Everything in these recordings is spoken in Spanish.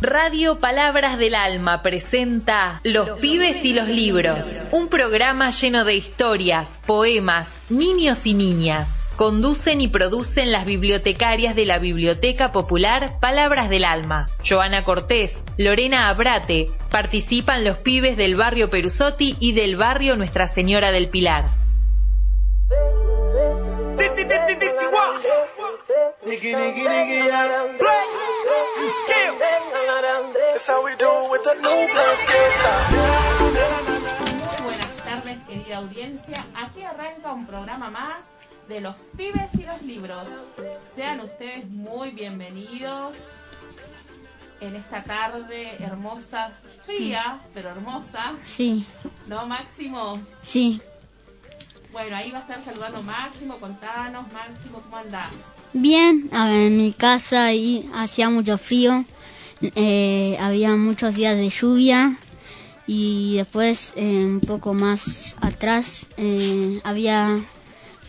Radio Palabras del Alma presenta Los pibes y los libros, un programa lleno de historias, poemas, niños y niñas. Conducen y producen las bibliotecarias de la Biblioteca Popular Palabras del Alma. Joana Cortés, Lorena Abrate, participan los pibes del barrio Perusotti y del barrio Nuestra Señora del Pilar. Muy buenas tardes, querida audiencia. Aquí arranca un programa más de los pibes y los libros. Sean ustedes muy bienvenidos en esta tarde hermosa, fría, pero hermosa. Sí, ¿No, Máximo? sí. Bueno, ahí va a estar saludando Máximo. Contanos, Máximo, ¿cómo andás? Bien, a ver, en mi casa ahí hacía mucho frío, eh, había muchos días de lluvia y después eh, un poco más atrás eh, había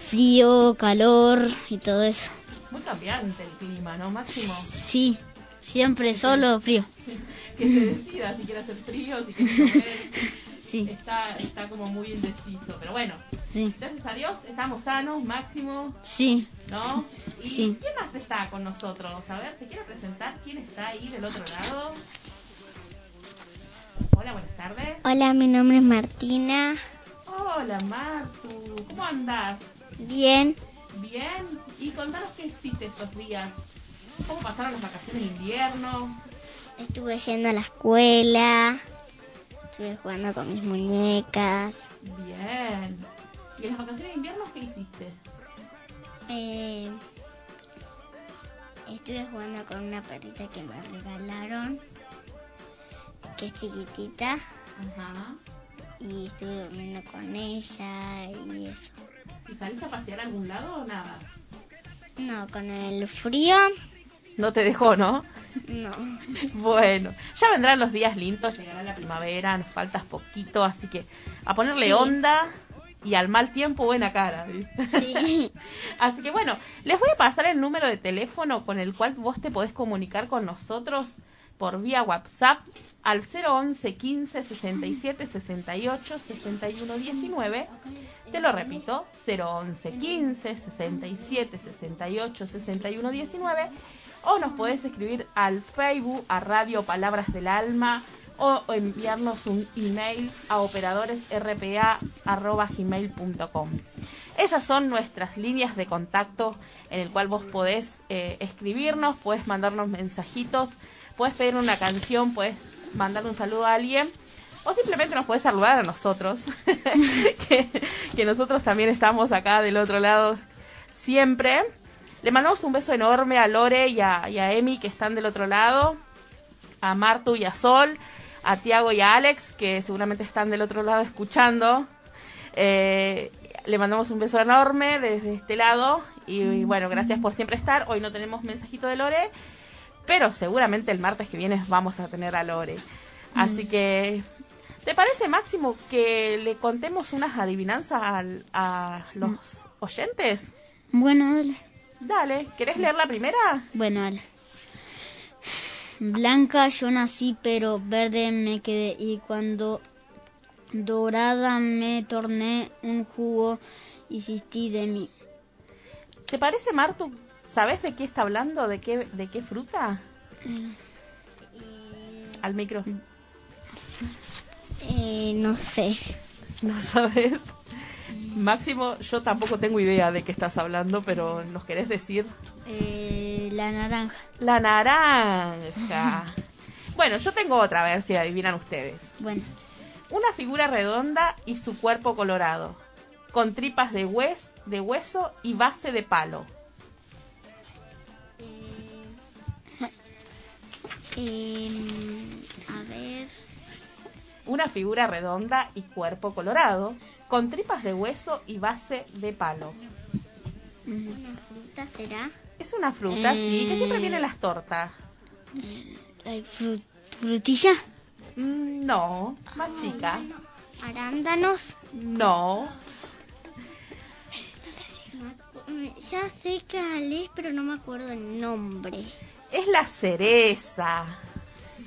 frío, calor y todo eso. Muy cambiante el clima, ¿no, Máximo? Sí, siempre solo frío. Que se decida si quiere hacer frío, si quiere llover. Sí, Está, está como muy indeciso, pero bueno, sí, gracias a Dios estamos sanos, Máximo, sí. ¿no? ¿Y Sí. quién más está con nosotros? A ver, ¿se quiere presentar? ¿Quién está ahí del otro lado? Hola, buenas tardes. Hola, mi nombre es Martina. Hola, Martu. ¿Cómo andás? Bien, ¿Bien? Y contanos qué hiciste estos días. ¿Cómo pasaron las vacaciones de invierno? estuve yendo a la escuela, estuve jugando con mis muñecas. Bien. ¿Y en las vacaciones de invierno qué hiciste? Eh, estuve jugando con una perrita que me regalaron, que es chiquitita, Ajá. y estuve durmiendo con ella y eso. ¿Y saliste a pasear a algún lado o nada? No, con el frío, No te dejó, ¿no? no. Bueno, ya vendrán los días lindos, llegará la primavera, nos falta poquito, así que a ponerle Sí. onda y al mal tiempo buena cara. ¿viste? Sí. Así que bueno, les voy a pasar el número de teléfono con el cual vos te podés comunicar con nosotros por vía WhatsApp al 011 15 67 68 61 19. Te lo repito, 011 15 67 68 61 19. O nos podés escribir al Facebook, a Radio Palabras del Alma, o enviarnos un email a operadoresrpa.gmail.com. Esas son nuestras líneas de contacto en el cual vos podés eh, escribirnos, podés mandarnos mensajitos, podés pedir una canción, podés mandar un saludo a alguien o simplemente nos podés saludar a nosotros, que, que nosotros también estamos acá del otro lado siempre. Le mandamos un beso enorme a Lore y a, y a Emi que están del otro lado, a Martu y a Sol, a Tiago y a Alex que seguramente están del otro lado escuchando. Eh, le mandamos un beso enorme desde este lado y, y bueno, gracias por siempre estar. Hoy no tenemos mensajito de Lore, pero seguramente el martes que viene vamos a tener a Lore. Así que, ¿te parece Máximo que le contemos unas adivinanzas al- a los oyentes? Bueno, dale. Dale, ¿querés leer la primera? Bueno, dale. Blanca yo nací, pero verde me quedé. Y cuando dorada me torné, un jugo hiciste de mí. ¿Te parece, Martu? ¿Sabes de qué está hablando? ¿De qué, de qué fruta? Al micro. Eh, no sé. No sabes. Máximo, yo tampoco tengo idea de qué estás hablando, pero ¿nos querés decir? Eh, la naranja. La naranja. Bueno, yo tengo otra, a ver si adivinan ustedes. Bueno, Una figura redonda y su cuerpo colorado, con tripas de, hues, de hueso y base de palo. Eh, a ver, Una figura redonda y cuerpo colorado, con tripas de hueso y base de palo. una fruta será. Es una fruta, sí, que siempre viene en las tortas. ¿hay fru- frutilla? Mm, No, más chica. Arándanos. No. Ya sé que es, pero no me acuerdo el nombre. Es la cereza.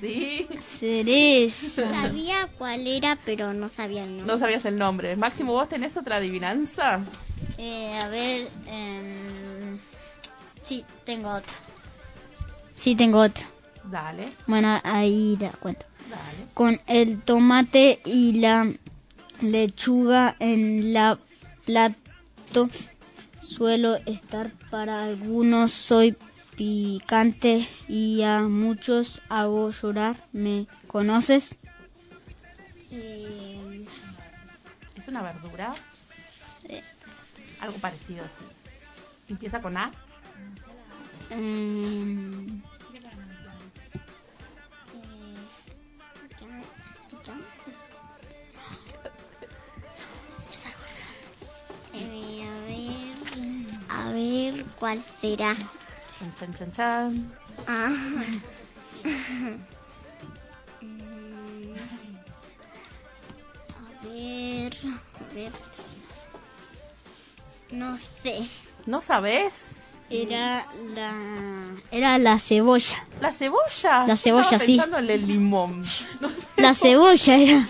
Sí. Cereza. Sabía cuál era, pero no sabía el nombre. No sabías el nombre. Máximo, ¿vos tenés otra adivinanza? Eh, a ver. em, sí, tengo otra. Sí, tengo otra. Dale, Bueno, ahí la cuento. dale. Con el tomate y la lechuga en la plato suelo estar para algunos soy picante y a muchos hago llorar. ¿Me conoces? Eh, ¿Es una verdura? Algo parecido así. ¿Empieza con A? Eh. A ver cuál será. Chan, chan, chan, chan. Ah. A ver. A ver. No sé. ¿No sabés? era la era la cebolla. ¿La cebolla? La cebolla, sí. pensando en el limón. No sé. La cebolla era.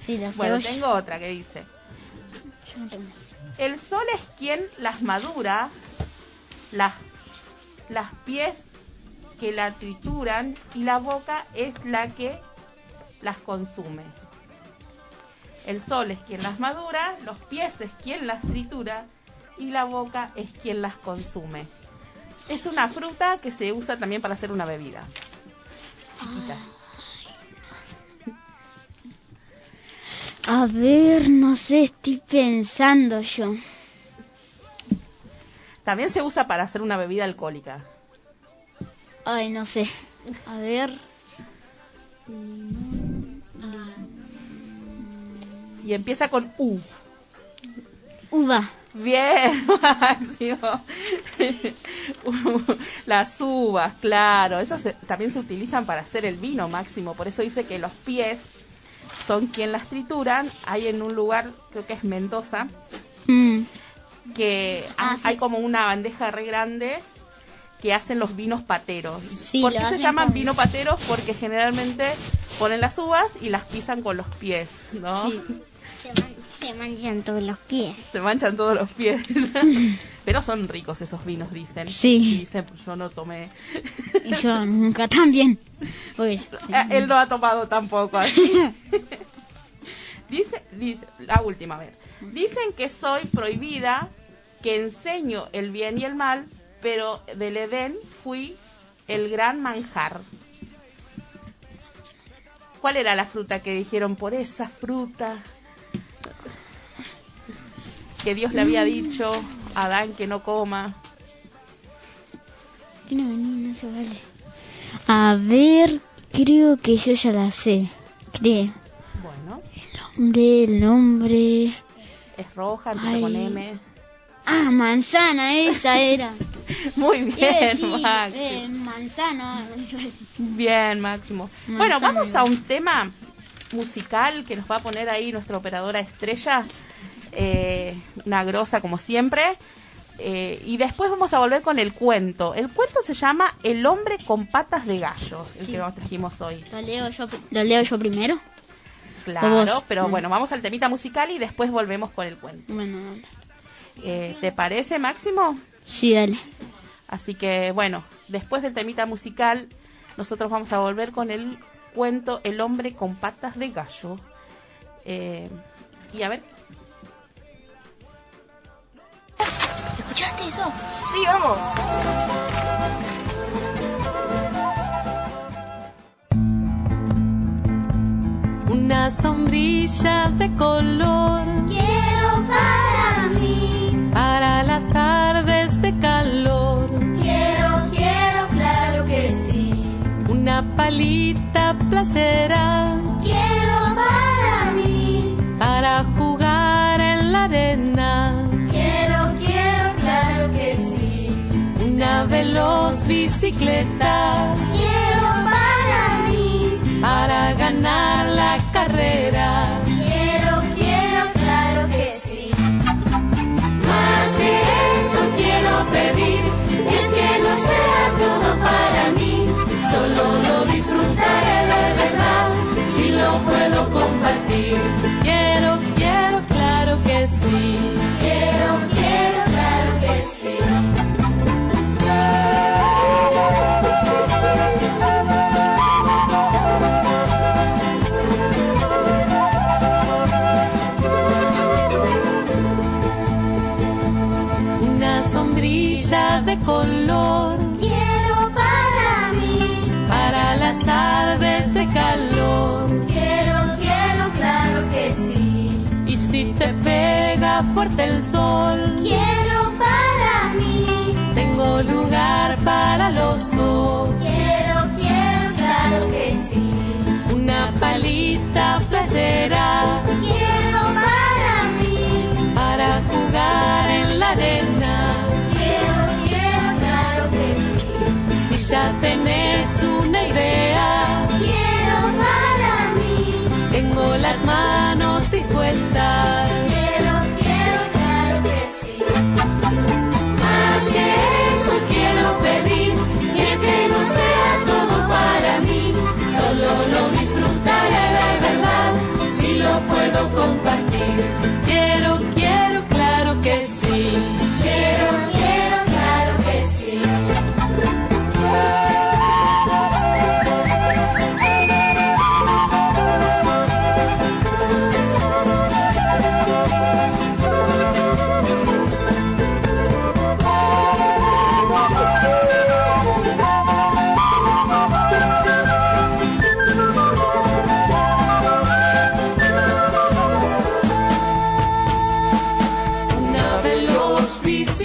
Sí, la Bueno, cebolla. tengo otra que dice. El sol es quien las madura, las, las pies que la trituran y la boca es la que las consume. El sol es quien las madura, los pies es quien las tritura y la boca es quien las consume. Es una fruta que se usa también para hacer una bebida. Chiquita. A ver, no sé, estoy pensando yo. También se usa para hacer una bebida alcohólica. Ay, no sé. A ver. Y empieza con U. Uva. Bien, Máximo. Las uvas, claro. Esas también se utilizan para hacer el vino, Máximo. Por eso dice que los pies son quien las trituran. Hay en un lugar, creo que es Mendoza, Mm. Que Ah, sí. hay como una bandeja re grande que hacen los vinos pateros. Sí, ¿Por qué se llaman con- vino pateros? Porque generalmente ponen las uvas y las pisan con los pies, ¿no? Sí. Se, man- se manchan todos los pies. Se manchan todos los pies. Pero son ricos esos vinos, dicen. Sí. Dicen, pues yo no tomé. Y yo nunca también. Eh, Él no ha tomado tampoco. así. dice, dice, la última, a ver. Dicen que soy prohibida, que enseño el bien y el mal, pero del Edén fui el gran manjar. ¿Cuál era la fruta que dijeron por esa fruta? Que Dios le había dicho a Adán que no coma. no, no se vale. A ver, creo que yo ya la sé. Creo. Bueno, Nombre, el nombre. es roja, empieza con. M. Ah, manzana, esa era. Muy a bien, Max. eh, manzana. Bien, Máximo. Manzana Bueno, vamos a un tema musical que nos va a poner ahí nuestra operadora estrella, eh, una grosa como siempre. Eh, y después vamos a volver con el cuento. El cuento se llama El hombre con patas de gallo, el Sí. que nos trajimos hoy. ¿Lo leo yo, pri- ¿Lo leo yo primero? Claro, pero Mm. bueno, vamos al temita musical y después volvemos con el cuento. Bueno, dale. Eh, ¿Te parece, Máximo? Sí, dale. Así que bueno, después del temita musical, nosotros vamos a volver con el cuento El hombre con patas de gallo. Eh, y a ver, ¿Escuchaste eso? Sí, vamos. Una sombrilla de color mí. Para las tardes de calor. Quiero, quiero, claro que sí. Una palita playera Quiero para mí. para jugar en la arena. Quiero, quiero, claro que sí. Una veloz bicicleta Quiero para mí. para ganar la carrera. De color. Quiero para mí, para las tardes de calor. Quiero, quiero, claro que sí. Y si te pega fuerte el sol, quiero para mí. Tengo lugar para los dos. Quiero, quiero, claro que sí. Una palita playera. Ya tenés una idea. Quiero para mí. Tengo las manos dispuestas. Quiero, quiero, claro que sí. Más que eso quiero pedir, y es que no sea todo para mí, solo lo disfrutaré de verdad, si lo puedo compartir.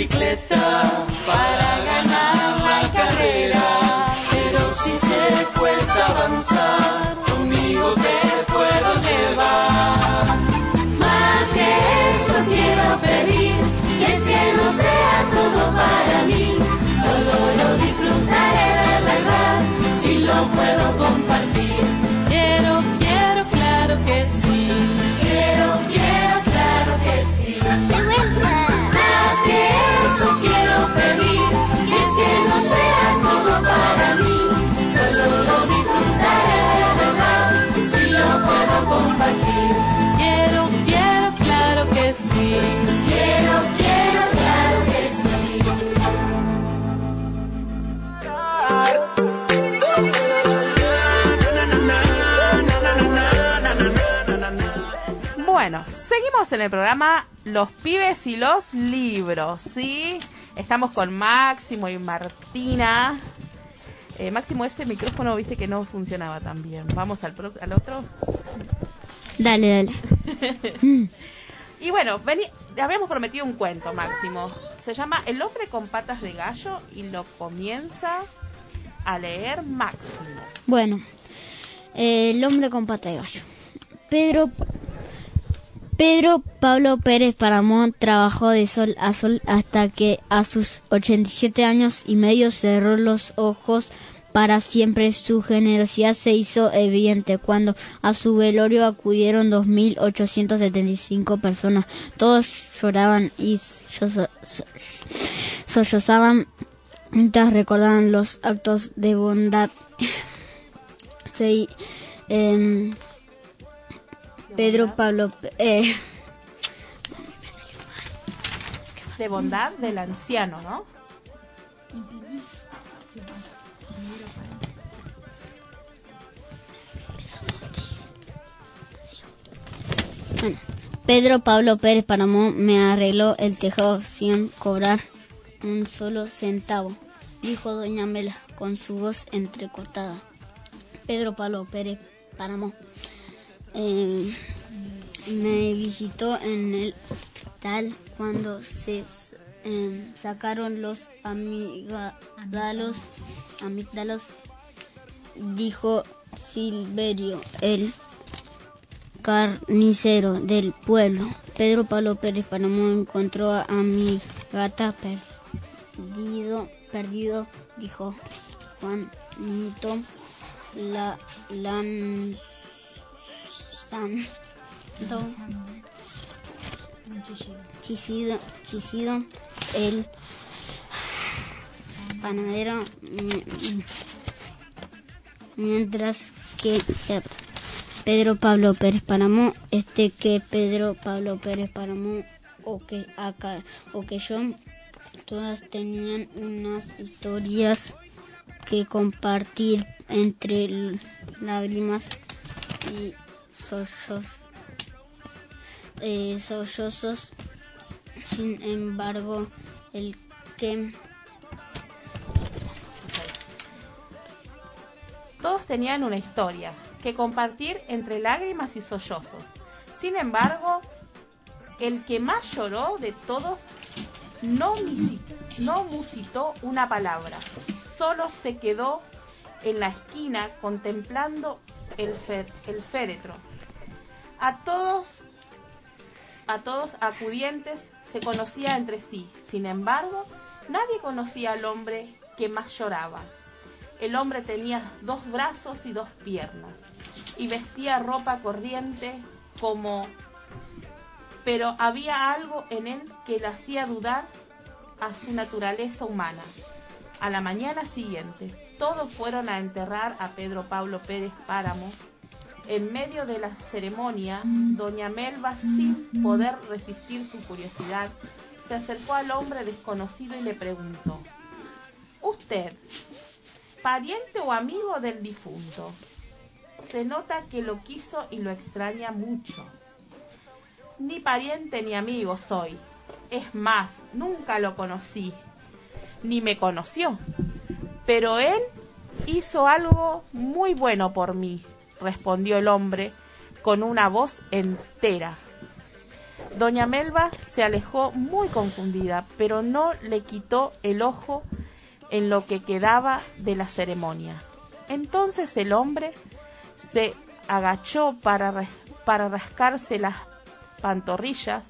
Bicicleta para en el programa Los pibes y los libros, ¿sí? Estamos con Máximo y Martina. Eh, Máximo, ese micrófono viste que no funcionaba tan bien. Vamos al, pro- al otro. Dale, dale. Y bueno, vení, habíamos prometido un cuento, Máximo. Se llama El hombre con patas de gallo y lo comienza a leer Máximo. Bueno, eh, el hombre con pata de gallo. Pedro, Pedro Pablo Pérez Paramón trabajó de sol a sol hasta que a sus 87 años y medio cerró los ojos para siempre. Su generosidad se hizo evidente cuando a su velorio acudieron 2.875 personas. Todos lloraban y sollo- so- sollozaban mientras recordaban los actos de bondad. Pedro Pablo, eh, De bondad del anciano, ¿no? bueno, Pedro Pablo Pérez Paramón me arregló el tejado sin cobrar un solo centavo, dijo doña Mela con su voz entrecortada. Pedro Pablo Pérez Paramón eh, me visitó en el hospital cuando se eh, sacaron los amigdalos, amígdalos, dijo Silverio, el carnicero del pueblo. Pedro Pablo Pérez Paramón encontró a, a mi gata perdido, perdido, dijo Juanito, la lanzando chisido, chisido, el panadero, mi- mientras que Pedro Pablo Pérez Paramó, este que Pedro Pablo Pérez Paramó o que acá o que yo, todas tenían unas historias que compartir entre lágrimas y eh, sollozos. Sin embargo, el que... Todos tenían una historia que compartir entre lágrimas y sollozos. Sin embargo, el que más lloró de todos no, musitó, una palabra, solo se quedó en la esquina contemplando el, el féretro. A todos, a todos acudientes se conocía entre sí. Sin embargo, nadie conocía al hombre que más lloraba. El hombre tenía dos brazos y dos piernas y vestía ropa corriente como pero había algo en él que le hacía dudar a su naturaleza humana. A la mañana siguiente, todos fueron a enterrar a Pedro Pablo Pérez Páramo. En medio de la ceremonia, doña Melba, sin poder resistir su curiosidad, se acercó al hombre desconocido y le preguntó, ¿Usted, pariente o amigo del difunto? Se nota que lo quiso y lo extraña mucho. Ni pariente ni amigo soy. Es más, nunca lo conocí, ni me conoció. Pero él hizo algo muy bueno por mí, respondió el hombre con una voz entera. Doña Melba se alejó muy confundida, pero no le quitó el ojo en lo que quedaba de la ceremonia. Entonces el hombre se agachó para, para rascarse las pantorrillas.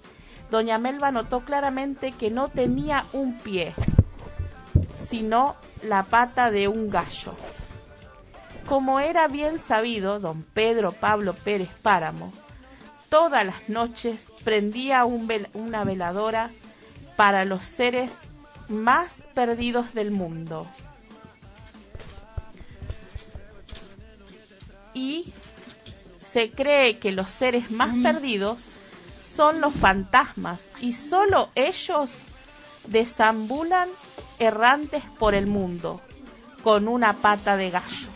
Doña Melba notó claramente que no tenía un pie, sino la pata de un gallo. Como era bien sabido, don Pedro Pablo Pérez Páramo, todas las noches prendía un vel- una veladora para los seres más perdidos del mundo. Y se cree que los seres más perdidos son los fantasmas y solo ellos desambulan errantes por el mundo con una pata de gallo.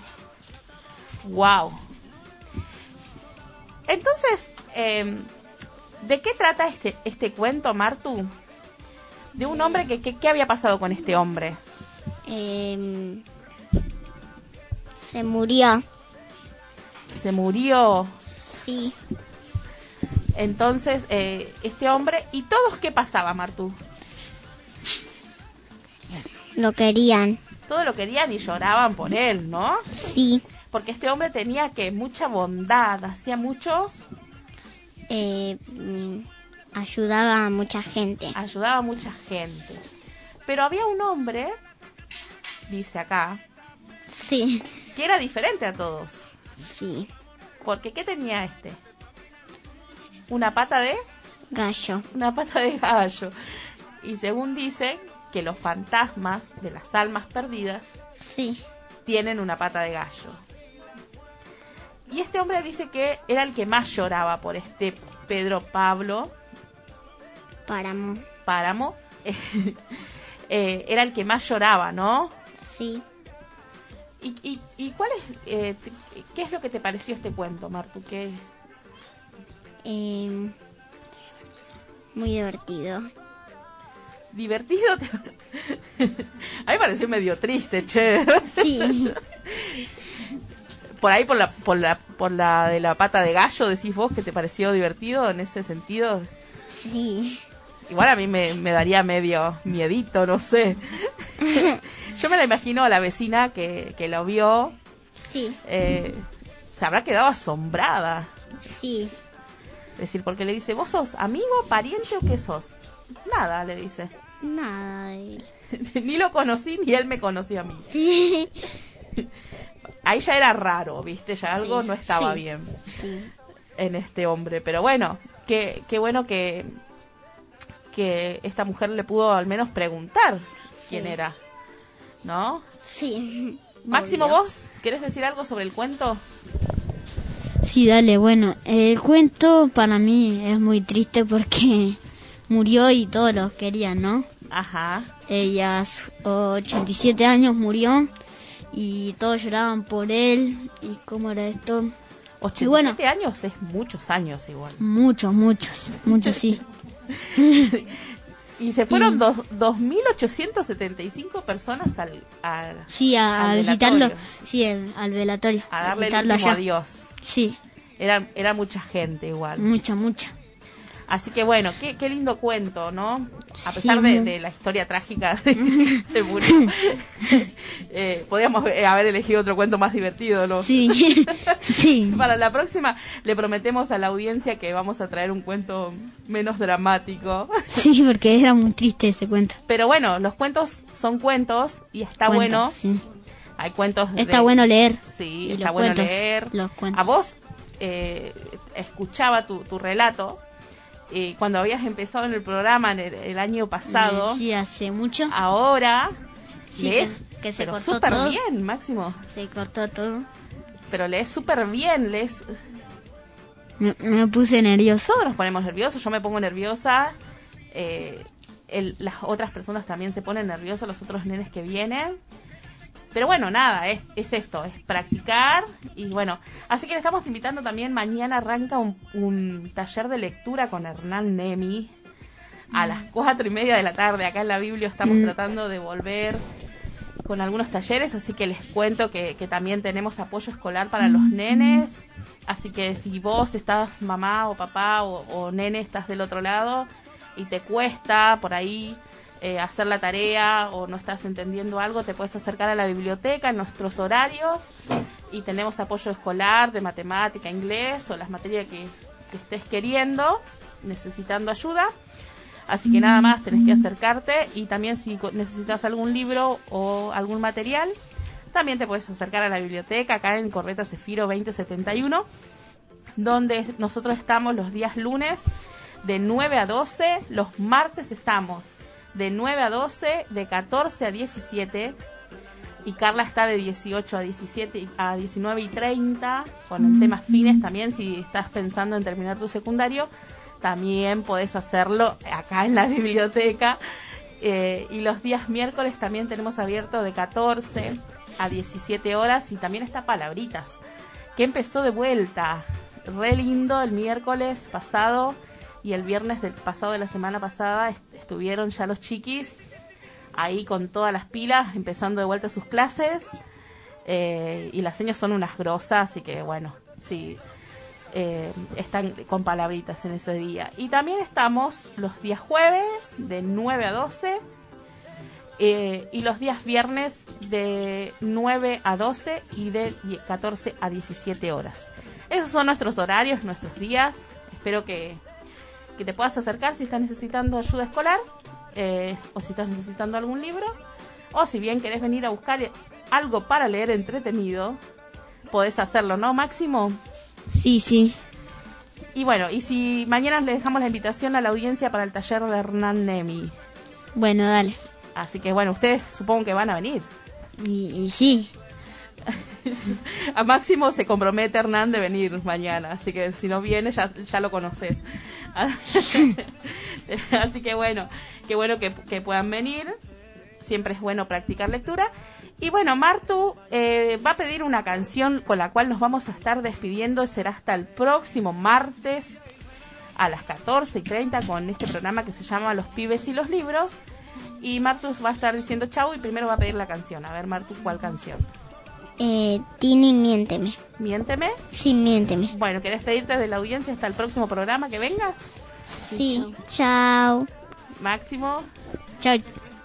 ¡Wow! Entonces, em, ¿de qué trata este, este cuento, Martu? De un hombre que, que- ¿qué había pasado con este hombre? Em, se murió. Se murió. Sí. Entonces, eh, este hombre, ¿y todos qué pasaba, Martu? Lo querían. Todo lo querían y lloraban por él, ¿no? Sí. Porque este hombre tenía que mucha bondad, hacía muchos, Eh, mm, ayudaba a mucha gente. ayudaba a mucha gente. Pero había un hombre, dice acá, Sí. que era diferente a todos. Sí. Porque ¿qué tenía este? Una pata de Gallo. una pata de gallo. Y según dicen que los fantasmas de las almas perdidas Sí. tienen una pata de gallo. Y este hombre dice que era el que más lloraba por este Pedro Pablo Páramo. Páramo. Eh, era el que más lloraba, ¿no? Sí. ¿Y, y, y cuál es, eh, qué es lo que te pareció este cuento, Martu? ¿Qué, Em, muy divertido. ¿Divertido? te- A mí me pareció medio triste, che. Sí. Por ahí, por la, por, la, por la de la pata de gallo, decís vos que te pareció divertido en ese sentido. Sí. Igual a mí me, me daría medio miedito, no sé. Yo me la imagino a la vecina que, que lo vio, Sí. eh, se habrá quedado asombrada. Sí. Es decir, porque le dice, ¿vos sos amigo, pariente o qué sos? Nada, le dice. Nada. ni lo conocí ni él me conoció a mí. Sí. Ahí ya era raro, ¿viste? Ya algo Sí, no estaba sí. bien Sí. en este hombre. Pero bueno, qué, qué bueno que, que esta mujer le pudo al menos preguntar quién era. ¿No? Sí. Máximo, Obvio. ¿vos querés decir algo sobre el cuento? Sí, dale, bueno, el cuento para mí es muy triste porque murió y todos lo querían, ¿no? Ajá. Ella a sus 87 años murió y todos lloraban por él y cómo era esto. 87 bueno. años es muchos años igual. Muchos, muchos, muchos sí. Y se fueron dos- 2.875 personas al, al- Sí, a, Al visitarlo. Sí, al, al velatorio. a darle el último allá. adiós. Sí, Era, era mucha gente igual. mucha, mucha. Así que bueno, qué, qué lindo cuento, ¿no? A pesar de, la historia trágica de que se murió. eh, podríamos eh, haber elegido otro cuento más divertido, ¿no? Sí, sí. Para la próxima le prometemos a la audiencia que vamos a traer un cuento menos dramático. Sí, porque era muy triste ese cuento. Pero bueno, los cuentos son cuentos y está Cuentos, bueno. sí. Hay cuentos de- Está bueno leer. Sí, Y está los bueno cuentos, leer. los cuentos. A vos eh, escuchaba tu, tu relato eh, cuando habías empezado en el programa en el, el año pasado. Sí, hace mucho. Ahora Sí, lees que- que se pero cortó súper bien, Máximo. Se cortó todo. Pero lees súper bien, lees... Me, me puse nervioso. Todos nos ponemos nerviosos, yo me pongo nerviosa. eh, el- las otras personas también se ponen nerviosas, los otros nenes que vienen. Pero bueno, nada, es, es esto, es practicar y bueno, así que le estamos invitando también, mañana arranca un, un taller de lectura con Hernán Nemi a las cuatro y media de la tarde, acá en la Biblia estamos Mm. tratando de volver con algunos talleres, así que les cuento que, que también tenemos apoyo escolar para los nenes, así que si vos estás mamá o papá o, o nene estás del otro lado y te cuesta por ahí eh, hacer la tarea o no estás entendiendo algo, te puedes acercar a la biblioteca en nuestros horarios y tenemos apoyo escolar de matemática, inglés o las materias que, que estés queriendo, necesitando ayuda. Así que nada más tenés que acercarte y también si necesitas algún libro o algún material, también te puedes acercar a la biblioteca acá en Correta Cefiro 2071, donde nosotros estamos los días lunes de 9 a 12, los martes estamos de 9 a 12, de 14 a 17 y Carla está de 18 a 17 y- a 19 y 30 con el tema fines también si estás pensando en terminar tu secundario también podés hacerlo acá en la biblioteca. Eh, y los días miércoles también tenemos abierto de 14 a 17 horas y también está palabritas que empezó de vuelta. Re lindo el miércoles pasado y el viernes del pasado de la semana pasada est- estuvieron ya los chiquis ahí con todas las pilas, empezando de vuelta sus clases. Eh, y las señas son unas grosas, así que bueno, sí, eh, están con palabritas en ese día. Y también estamos los días jueves de 9 a 12 eh, y los días viernes de 9 a 12 y de die- 14 a 17 horas. Esos son nuestros horarios, nuestros días. Espero que, que te puedas acercar si estás necesitando ayuda escolar eh, o si estás necesitando algún libro o si bien querés venir a buscar algo para leer entretenido, podés hacerlo, ¿no, Máximo? Sí, sí. Y bueno, y si mañana le dejamos la invitación a la audiencia para el taller de Hernán Nemi. Bueno, dale. Así que bueno, ustedes supongo que van a venir. Y, y sí. A Máximo se compromete Hernán de venir mañana, así que si no viene ya, ya lo conoces. así que bueno, qué bueno que, puedan venir. Siempre es bueno practicar lectura. Y bueno, Martu eh, va a pedir una canción con la cual nos vamos a estar despidiendo. Será hasta el próximo martes a las 14 y 30 con este programa que se llama Los pibes y los libros. Y Martus va a estar diciendo chau y primero va a pedir la canción. A ver, Martu, ¿cuál canción? Eh, Tini, miénteme. Miénteme. Sí, miénteme. Bueno, ¿querés pedirte de la audiencia hasta el próximo programa que vengas? Sí, chao. Máximo, Chao,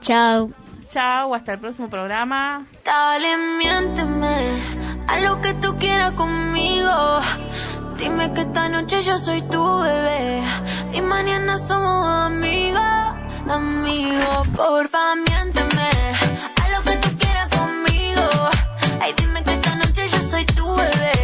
chao. chao, hasta el próximo programa. Dale, miénteme a lo que tú quieras conmigo. Dime que esta noche yo soy tu bebé y mañana somos amigos, amigos. Porfa, miénteme Ay, dime que esta noche yo soy tu bebé.